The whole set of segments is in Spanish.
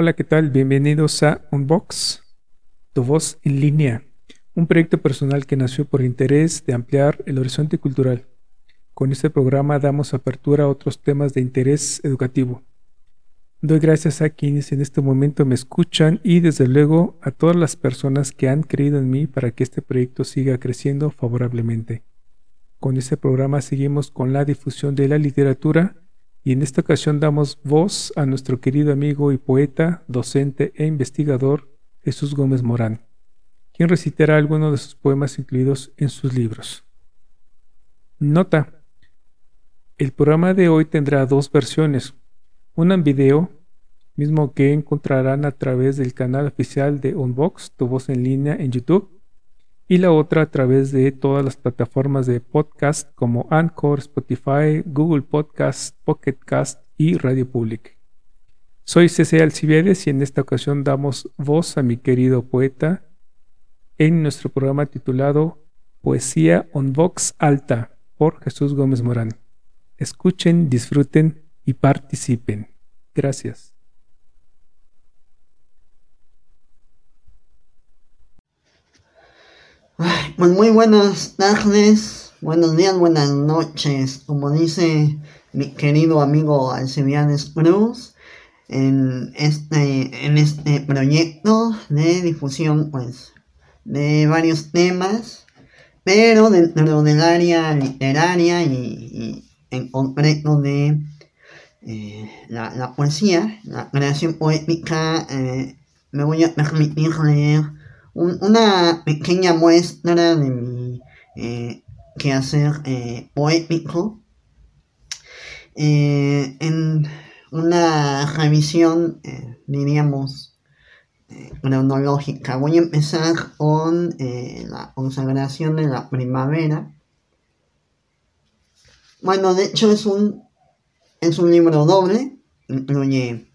Hola, ¿qué tal? Bienvenidos a Unbox, tu voz en línea, un proyecto personal que nació por interés de ampliar el horizonte cultural. Con este programa damos apertura a otros temas de interés educativo. Doy gracias a quienes en este momento me escuchan y desde luego a todas las personas que han creído en mí para que este proyecto siga creciendo favorablemente. Con este programa seguimos con la difusión de la literatura y en esta ocasión damos voz a nuestro querido amigo y poeta, docente e investigador Jesús Gómez Morán, quien recitará algunos de sus poemas incluidos en sus libros. Nota. El programa de hoy tendrá dos versiones, una en video, mismo que encontrarán a través del canal oficial de Unbox, tu voz en línea en YouTube, y la otra a través de todas las plataformas de podcast como Anchor, Spotify, Google Podcast, Pocket Cast y Radio Public. Soy C.C. Alcibiades y en esta ocasión damos voz a mi querido poeta en nuestro programa titulado Poesía on Vox Alta por Jesús Gómez Morán. Escuchen, disfruten y participen. Gracias. Pues muy buenas tardes, buenos días, buenas noches. Como dice mi querido amigo Alcibiades Cruz, en este, en este proyecto de difusión, pues, de varios temas, pero dentro del área literaria y, en concreto de eh, la, poesía, la creación poética, eh, me voy a permitir una pequeña muestra de mi eh, quehacer eh, poético eh, en una revisión, diríamos, cronológica. Voy a empezar con la consagración de la primavera. Bueno, de hecho es un, es un libro doble, incluye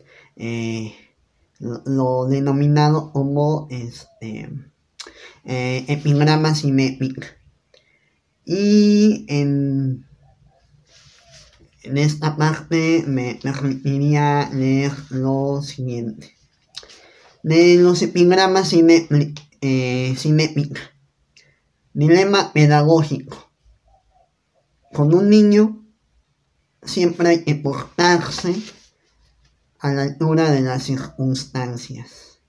lo denominado como este, eh, epigrama simétrico. Y en, esta parte me permitiría leer lo siguiente. De los epigramas eh, simétricos. Dilema pedagógico. Con un niño siempre hay que portarse a la altura de las circunstancias.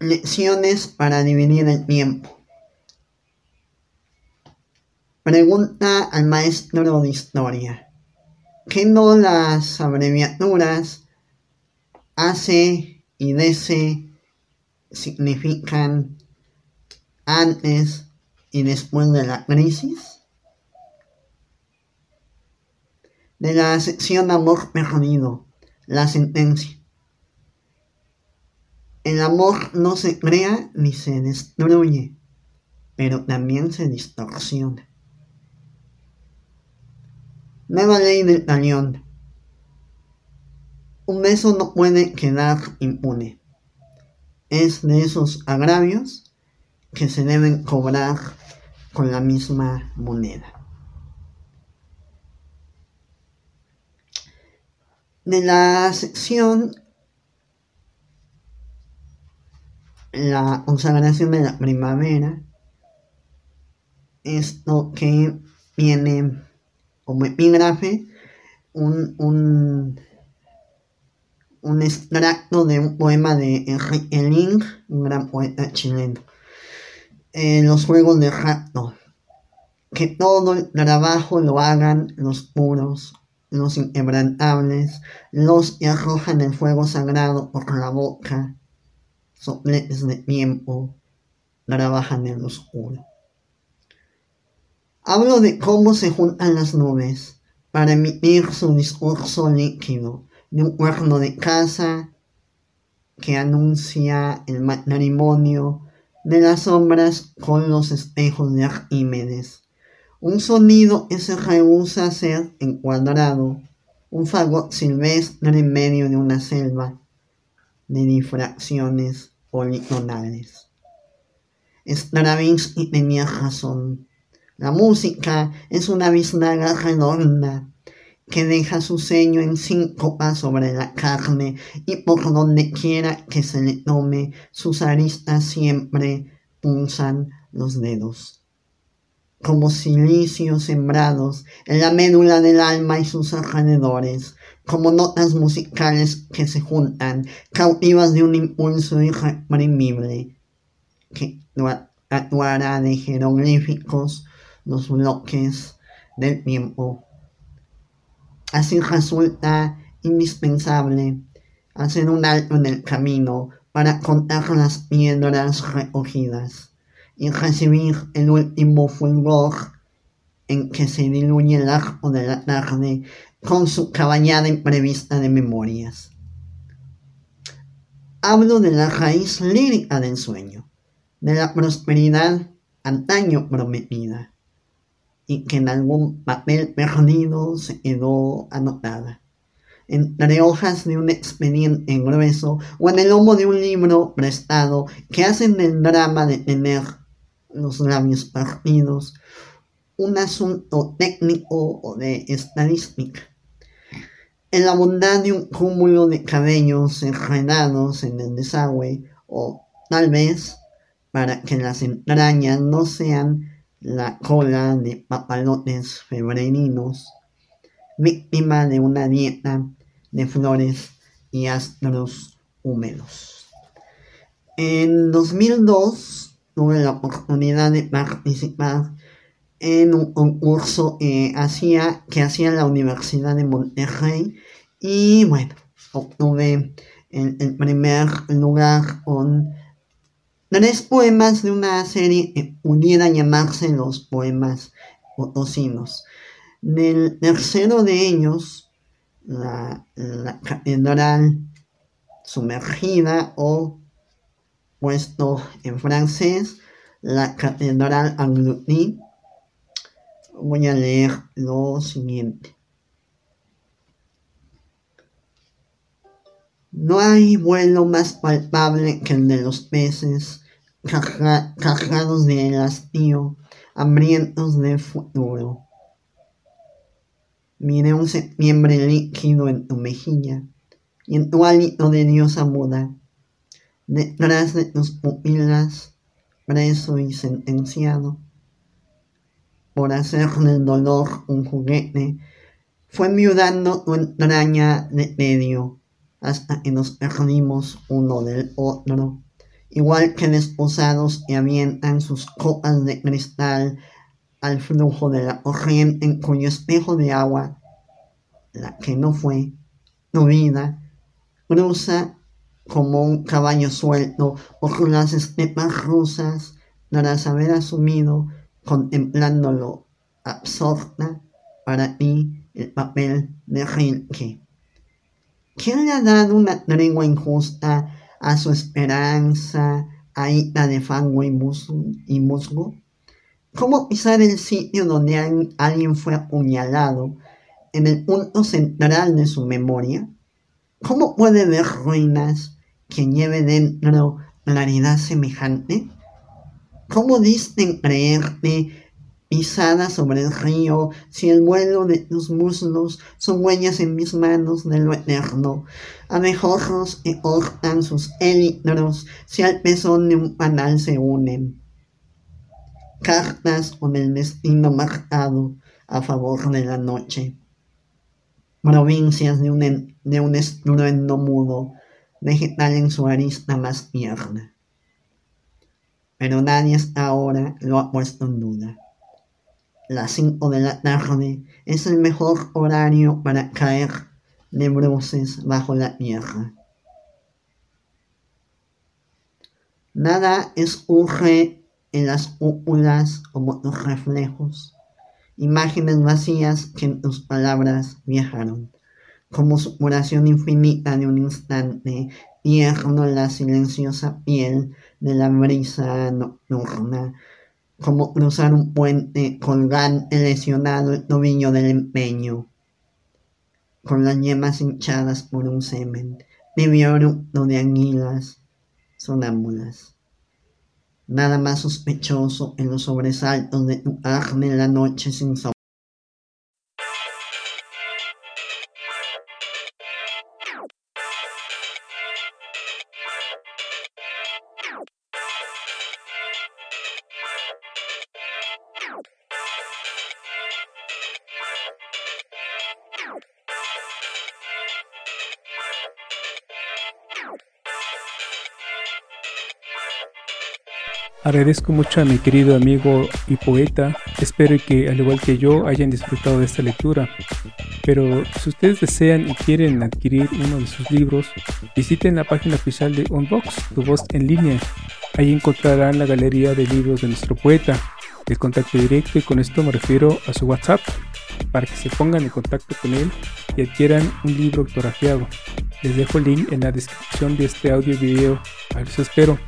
Lecciones para dividir el tiempo. Pregunta al maestro de historia. ¿Qué no las abreviaturas hace y DC significan antes y después de la crisis? De la sección Amor Perdido, la sentencia. El amor no se crea ni se destruye, pero también se distorsiona. Nueva ley del talión. Un beso no puede quedar impune. Es de esos agravios que se deben cobrar con la misma moneda. De la sección La consagración de la primavera, esto que viene como epígrafe un, un, un extracto de un poema de Enrique Ling, un gran poeta chileno los juegos de rato. Que todo el trabajo lo hagan los puros, los inquebrantables, los que arrojan el fuego sagrado por la boca, sopletes de tiempo, trabajan en lo oscuro. Hablo de cómo se juntan las nubes para emitir su discurso líquido de un cuerno de casa que anuncia el matrimonio de las sombras con los espejos de Arquímedes. Un sonido que se rehúsa ser encuadrado, un fagot silvestre en medio de una selva de difracciones politonales. Stravinsky tenía razón. La música es una biznaga redonda que deja su sello en síncopa sobre la carne y por donde quiera que se le tome, sus aristas siempre punzan los dedos. Como silicios sembrados en la médula del alma y sus alrededores, como notas musicales que se juntan, cautivas de un impulso irreprimible, que actuará de jeroglíficos los bloques del tiempo Así resulta indispensable hacer un alto en el camino para contar las piedras recogidas y recibir el último fulgor en que se diluye el arco de la tarde con su caballada imprevista de memorias. Hablo de la raíz lírica del sueño, de la prosperidad antaño prometida y que en algún papel perdido se quedó anotada. Entre hojas de un expediente grueso o en el lomo de un libro prestado que hacen del drama de tener los labios partidos un asunto técnico o de estadística. En la bondad de un cúmulo de cabellos enredados en el desagüe o tal vez para que las entrañas no sean la cola de papalotes febrerinos, víctima de una dieta de flores y astros húmedos. En 2002 tuve la oportunidad de participar en un concurso que hacía, que hacía la Universidad de Monterrey y bueno, obtuve el primer lugar con Tres poemas de una serie que pudiera llamarse los poemas potosinos. Del tercero de ellos, la, catedral sumergida o puesto en francés, la catedral engloutie, voy a leer lo siguiente. No hay vuelo más palpable que el de los peces cargados de hastío, hambrientos de futuro. Miré un septiembre líquido en tu mejilla y en tu hálito de diosa muda, detrás de tus pupilas, preso y sentenciado, por hacer del dolor un juguete, fue miudando tu entraña de medio hasta que nos perdimos uno del otro igual que desposados que avientan sus copas de cristal al flujo de la corriente en cuyo espejo de agua, la que no fue, no vida, cruza como un caballo suelto por las estepas rusas tras haber asumido, contemplándolo absorta, para ti el papel de Rilke. ¿Quién le ha dado una tregua injusta a su esperanza, ahita de fango y musgo? ¿Cómo pisar el sitio donde alguien fue apuñalado en el punto central de su memoria? ¿Cómo puede ver ruinas que lleve dentro claridad semejante? ¿Cómo diste creerte pisada sobre el río, si el vuelo de tus muslos son huellas en mis manos de lo eterno, abejorros que cortan sus élitros, si al pezón de un panal se unen. Cartas con el destino marcado a favor de la noche. Provincias de un, de un estruendo mudo, vegetal en su arista más tierna. Pero nadie hasta ahora lo ha puesto en duda las 5 de la tarde. Es el mejor horario para caer de bruces bajo la tierra. Nada escurre en las cúpulas como los reflejos, imágenes vacías que en tus palabras viajaron, como su oración infinita de un instante tierno la silenciosa piel de la brisa nocturna, como cruzar un puente colgante lesionado el tobillo del empeño, con las yemas hinchadas por un semen, de oro de anguilas sonámbulas. Nada más sospechoso en los sobresaltos de tu carne la noche sin sol. Agradezco mucho a mi querido amigo y poeta. Espero que, al igual que yo, hayan disfrutado de esta lectura. Pero si ustedes desean y quieren adquirir uno de sus libros, visiten la página oficial de Unbox, tu voz en línea. Ahí encontrarán la galería de libros de nuestro poeta, el contacto directo y con esto me refiero a su WhatsApp, para que se pongan en contacto con él y adquieran un libro autografiado. Les dejo el link en la descripción de este audio y video. A ver, espero.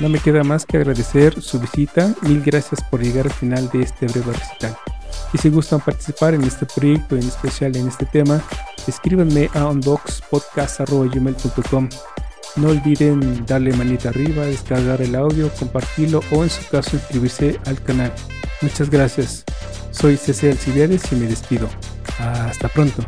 No me queda más que agradecer su visita. Mil gracias por llegar al final de este breve recital. Y si gustan participar en este proyecto, en especial en este tema, escríbanme a unboxpodcast.gmail.com. No olviden darle manita arriba, descargar el audio, compartirlo o en su caso inscribirse al canal. Muchas gracias. Soy CC Alcibiades y me despido. Hasta pronto.